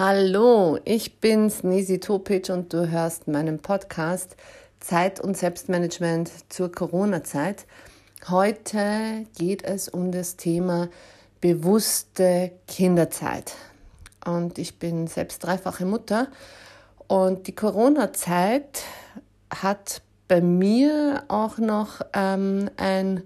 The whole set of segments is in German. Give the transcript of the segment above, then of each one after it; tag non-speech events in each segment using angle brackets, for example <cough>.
Hallo, ich bin's Nisi Topic und du hörst meinen Podcast Zeit und Selbstmanagement zur Corona-Zeit. Heute geht es um das Thema bewusste Kinderzeit. Und ich bin selbst dreifache Mutter und die Corona-Zeit hat bei mir auch noch ähm, ein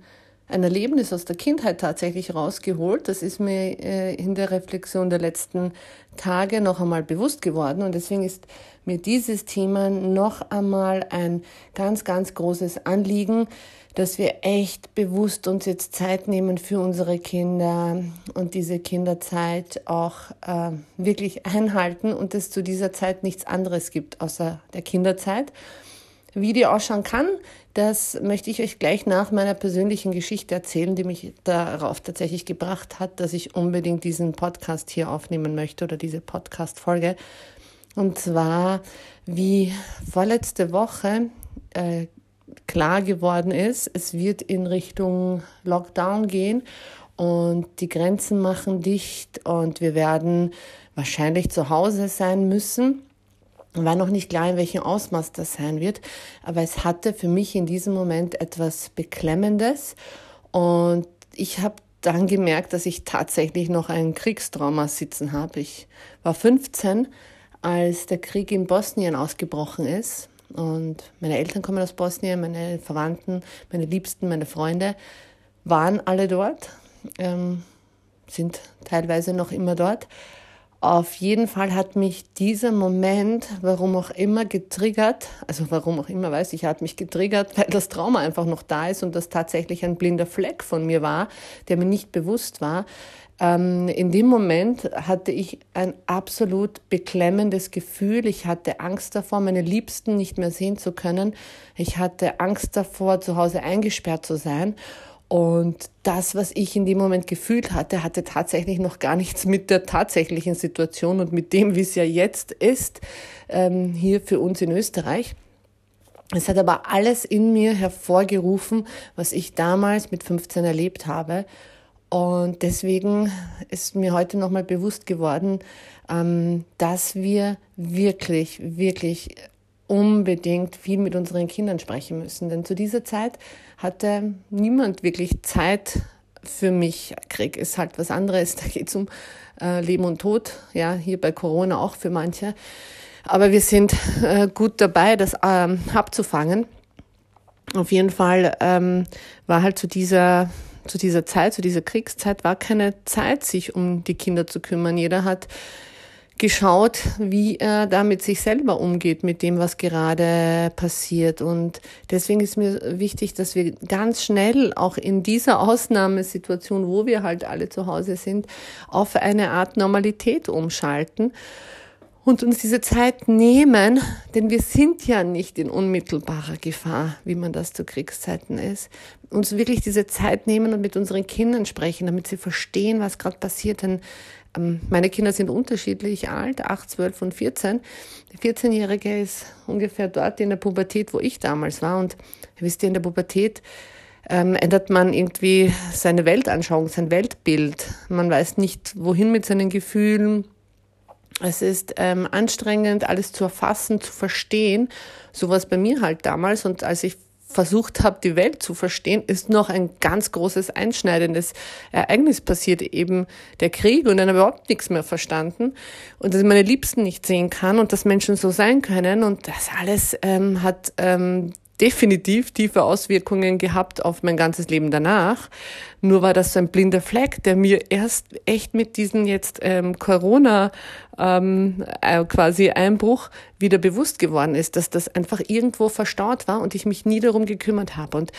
ein Erlebnis aus der Kindheit tatsächlich rausgeholt. Das ist mir äh, in der Reflexion der letzten Tage noch einmal bewusst geworden und deswegen ist mir dieses Thema noch einmal ein ganz, ganz großes Anliegen, dass wir echt bewusst uns jetzt Zeit nehmen für unsere Kinder und diese Kinderzeit auch äh, wirklich einhalten und es zu dieser Zeit nichts anderes gibt außer der Kinderzeit. Wie die ausschauen kann, das möchte ich euch gleich nach meiner persönlichen Geschichte erzählen, die mich darauf tatsächlich gebracht hat, dass ich unbedingt diesen Podcast hier aufnehmen möchte oder diese Podcast-Folge. Und zwar, wie vorletzte Woche äh, klar geworden ist, es wird in Richtung Lockdown gehen und die Grenzen machen dicht und wir werden wahrscheinlich zu Hause sein müssen. War noch nicht klar, in welchem Ausmaß das sein wird, aber es hatte für mich in diesem Moment etwas Beklemmendes und ich habe dann gemerkt, dass ich tatsächlich noch ein Kriegstrauma sitzen habe. Ich war 15, als der Krieg in Bosnien ausgebrochen ist und meine Eltern kommen aus Bosnien, meine Verwandten, meine Liebsten, meine Freunde waren alle dort, ähm, sind teilweise noch immer dort. Auf jeden Fall hat mich dieser Moment, warum auch immer, getriggert. Also warum auch immer, weiß ich, hat mich getriggert, weil das Trauma einfach noch da ist und das tatsächlich ein blinder Fleck von mir war, der mir nicht bewusst war. Ähm, in dem Moment hatte ich ein absolut beklemmendes Gefühl. Ich hatte Angst davor, meine Liebsten nicht mehr sehen zu können. Ich hatte Angst davor, zu Hause eingesperrt zu sein. Und das, was ich in dem Moment gefühlt hatte, hatte tatsächlich noch gar nichts mit der tatsächlichen Situation und mit dem, wie es ja jetzt ist, ähm, hier für uns in Österreich. Es hat aber alles in mir hervorgerufen, was ich damals mit 15 erlebt habe. Und deswegen ist mir heute nochmal bewusst geworden, ähm, dass wir wirklich, wirklich unbedingt viel mit unseren Kindern sprechen müssen. Denn zu dieser Zeit hatte niemand wirklich Zeit für mich. Krieg ist halt was anderes. <laughs> Da geht es um äh, Leben und Tod. Ja, hier bei Corona auch für manche. Aber wir sind äh, gut dabei, das ähm, abzufangen. Auf jeden Fall ähm, war halt zu dieser zu dieser Zeit, zu dieser Kriegszeit, war keine Zeit, sich um die Kinder zu kümmern. Jeder hat geschaut, wie er da mit sich selber umgeht, mit dem, was gerade passiert. Und deswegen ist mir wichtig, dass wir ganz schnell auch in dieser Ausnahmesituation, wo wir halt alle zu Hause sind, auf eine Art Normalität umschalten und uns diese Zeit nehmen, denn wir sind ja nicht in unmittelbarer Gefahr, wie man das zu Kriegszeiten ist. Uns wirklich diese Zeit nehmen und mit unseren Kindern sprechen, damit sie verstehen, was gerade passiert. Denn meine Kinder sind unterschiedlich alt, 8, 12 und 14. Der 14-Jährige ist ungefähr dort in der Pubertät, wo ich damals war. Und wisst ihr, in der Pubertät ähm, ändert man irgendwie seine Weltanschauung, sein Weltbild. Man weiß nicht, wohin mit seinen Gefühlen. Es ist ähm, anstrengend, alles zu erfassen, zu verstehen. So war es bei mir halt damals. Und als ich versucht habe, die Welt zu verstehen, ist noch ein ganz großes einschneidendes Ereignis passiert, eben der Krieg und dann habe ich überhaupt nichts mehr verstanden. Und dass ich meine Liebsten nicht sehen kann und dass Menschen so sein können. Und das alles ähm, hat ähm, definitiv tiefe Auswirkungen gehabt auf mein ganzes Leben danach. Nur war das so ein blinder Fleck, der mir erst echt mit diesem jetzt ähm, Corona ähm, äh, quasi Einbruch wieder bewusst geworden ist, dass das einfach irgendwo verstaut war und ich mich nie darum gekümmert habe. Und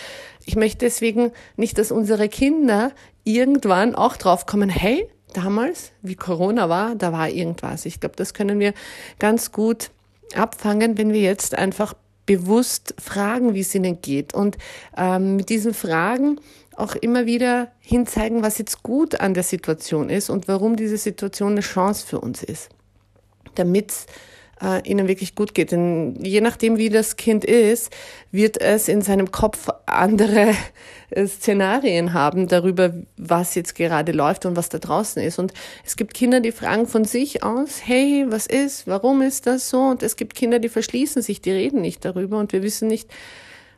ich möchte deswegen nicht, dass unsere Kinder irgendwann auch drauf kommen, hey, damals, wie Corona war, da war irgendwas. Ich glaube, das können wir ganz gut abfangen, wenn wir jetzt einfach bewusst fragen, wie es ihnen geht. Und ähm, mit diesen Fragen auch immer wieder hinzeigen, was jetzt gut an der Situation ist und warum diese Situation eine Chance für uns ist, damit äh, ihnen wirklich gut geht. Denn je nachdem, wie das Kind ist, wird es in seinem Kopf andere äh, Szenarien haben darüber, was jetzt gerade läuft und was da draußen ist. Und es gibt Kinder, die fragen von sich aus, hey, was ist, warum ist das so? Und es gibt Kinder, die verschließen sich, die reden nicht darüber und wir wissen nicht,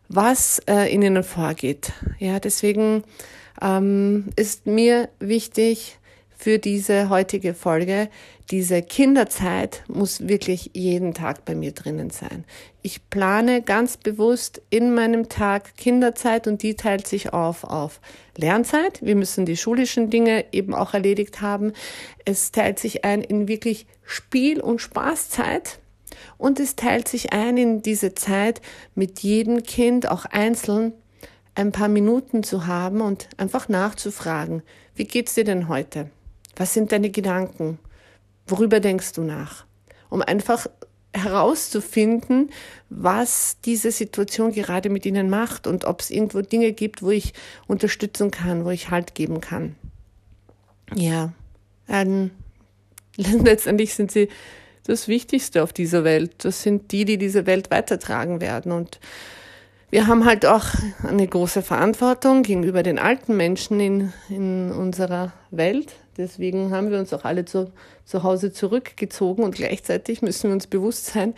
was äh, in ihnen vorgeht. Ja, deswegen ähm, ist mir wichtig, für diese heutige Folge. Diese Kinderzeit muss wirklich jeden Tag bei mir drinnen sein. Ich plane ganz bewusst in meinem Tag Kinderzeit und die teilt sich auf auf Lernzeit. Wir müssen die schulischen Dinge eben auch erledigt haben. Es teilt sich ein in wirklich Spiel- und Spaßzeit. Und es teilt sich ein in diese Zeit mit jedem Kind auch einzeln ein paar Minuten zu haben und einfach nachzufragen, wie geht's dir denn heute? Was sind deine Gedanken? Worüber denkst du nach? Um einfach herauszufinden, was diese Situation gerade mit ihnen macht und ob es irgendwo Dinge gibt, wo ich unterstützen kann, wo ich Halt geben kann. Ja, ähm, <laughs> letztendlich sind sie das Wichtigste auf dieser Welt. Das sind die, die diese Welt weitertragen werden. Und wir haben halt auch eine große Verantwortung gegenüber den alten Menschen in, in unserer Welt. Deswegen haben wir uns auch alle zu, zu Hause zurückgezogen und gleichzeitig müssen wir uns bewusst sein,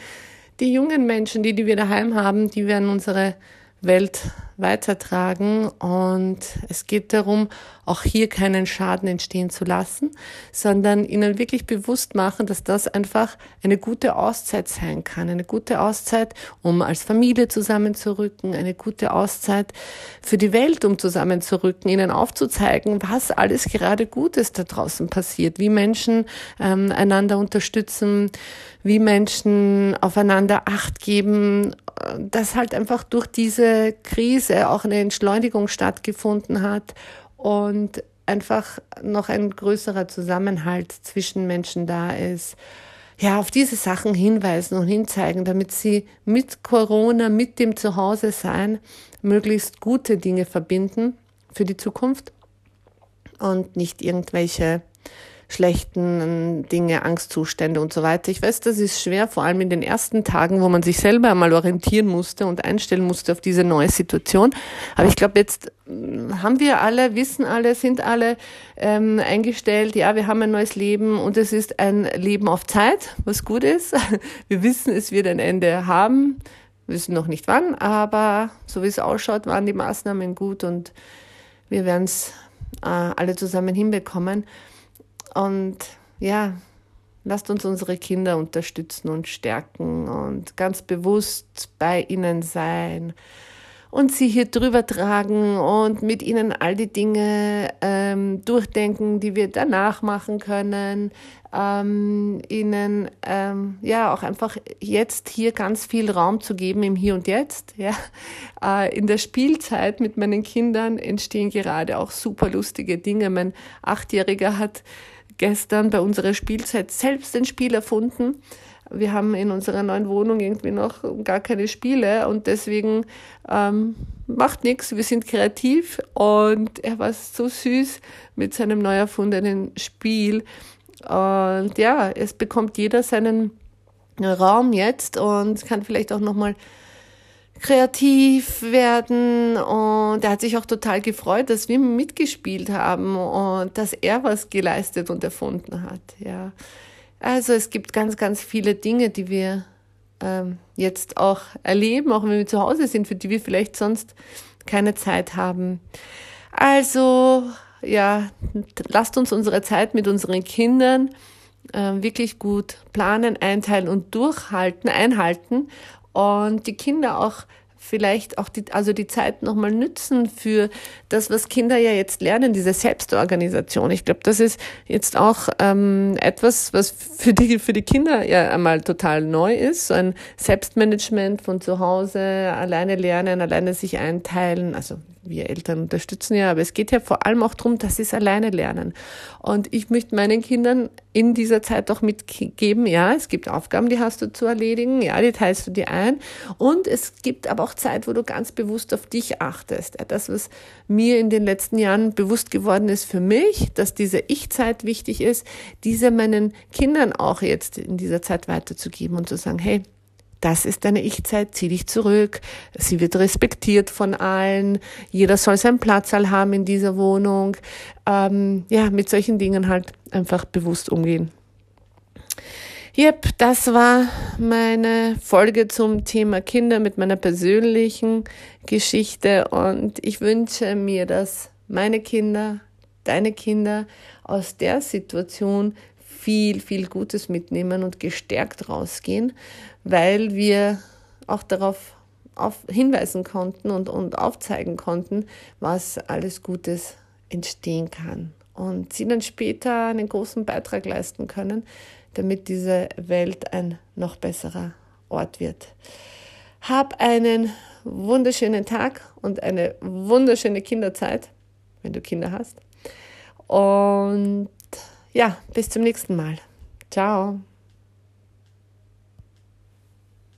die jungen Menschen, die, die wir daheim haben, die werden unsere Welt weitertragen. Und es geht darum, auch hier keinen Schaden entstehen zu lassen, sondern ihnen wirklich bewusst machen, dass das einfach eine gute Auszeit sein kann. Eine gute Auszeit, um als Familie zusammenzurücken, eine gute Auszeit für die Welt, um zusammenzurücken, ihnen aufzuzeigen, was alles gerade Gutes da draußen passiert, wie Menschen ähm, einander unterstützen, wie Menschen aufeinander Acht geben, dass halt einfach durch diese Krise auch eine Entschleunigung stattgefunden hat und einfach noch ein größerer Zusammenhalt zwischen Menschen da ist. Ja, auf diese Sachen hinweisen und hinzeigen, damit sie mit Corona, mit dem Zuhause sein, möglichst gute Dinge verbinden für die Zukunft und nicht irgendwelche schlechten Dinge, Angstzustände und so weiter. Ich weiß, das ist schwer, vor allem in den ersten Tagen, wo man sich selber einmal orientieren musste und einstellen musste auf diese neue Situation. Aber ich glaube, jetzt hm, haben wir alle, wissen alle, sind alle ähm, eingestellt, ja, wir haben ein neues Leben und es ist ein Leben auf Zeit, was gut ist. <laughs> Wir wissen, es wird ein Ende haben. Wir wissen noch nicht wann, aber so wie es ausschaut, waren die Maßnahmen gut und wir werden es äh, alle zusammen hinbekommen. Und ja, lasst uns unsere Kinder unterstützen und stärken und ganz bewusst bei ihnen sein und sie hier drüber tragen und mit ihnen all die Dinge ähm, durchdenken, die wir danach machen können. Ähm, ihnen ähm, ja auch einfach jetzt hier ganz viel Raum zu geben im Hier und Jetzt. Ja. Äh, in der Spielzeit mit meinen Kindern entstehen gerade auch super lustige Dinge. Mein Achtjähriger hat gestern bei unserer Spielzeit selbst ein Spiel erfunden. Wir haben in unserer neuen Wohnung irgendwie noch gar keine Spiele und deswegen ähm, macht nichts, wir sind kreativ und er war so süß mit seinem neu erfundenen Spiel. Und ja, es bekommt jeder seinen Raum jetzt und kann vielleicht auch nochmal kreativ werden und er hat sich auch total gefreut, dass wir mitgespielt haben und dass er was geleistet und erfunden hat. Ja, also es gibt ganz, ganz viele Dinge, die wir ähm, jetzt auch erleben, auch wenn wir zu Hause sind, für die wir vielleicht sonst keine Zeit haben. Also ja, lasst uns unsere Zeit mit unseren Kindern äh, wirklich gut planen, einteilen und durchhalten, einhalten und die Kinder auch vielleicht auch die, also die Zeit nochmal nützen für das, was Kinder ja jetzt lernen, diese Selbstorganisation. Ich glaube, das ist jetzt auch ähm, etwas, was für die, für die Kinder ja einmal total neu ist. So ein Selbstmanagement von zu Hause, alleine lernen, alleine sich einteilen. Also wir Eltern unterstützen ja, aber es geht ja vor allem auch darum, dass sie es alleine lernen. Und ich möchte meinen Kindern in dieser Zeit auch mitgeben, ja, es gibt Aufgaben, die hast du zu erledigen, ja, die teilst du dir ein. Und es gibt aber auch Zeit, wo du ganz bewusst auf dich achtest. Das, was mir in den letzten Jahren bewusst geworden ist für mich, dass diese Ich-Zeit wichtig ist, diese meinen Kindern auch jetzt in dieser Zeit weiterzugeben und zu sagen, hey, das ist deine Ich-Zeit, zieh dich zurück, sie wird respektiert von allen, jeder soll seinen Platz haben in dieser Wohnung. Ähm, ja, mit solchen Dingen halt einfach bewusst umgehen. Yep, das war meine Folge zum Thema Kinder mit meiner persönlichen Geschichte und ich wünsche mir, dass meine Kinder, deine Kinder aus der Situation viel, viel Gutes mitnehmen und gestärkt rausgehen, weil wir auch darauf auf hinweisen konnten und, und aufzeigen konnten, was alles Gutes entstehen kann. Und sie dann später einen großen Beitrag leisten können, damit diese Welt ein noch besserer Ort wird. Hab einen wunderschönen Tag und eine wunderschöne Kinderzeit, wenn du Kinder hast. Und ja, bis zum nächsten Mal. Ciao.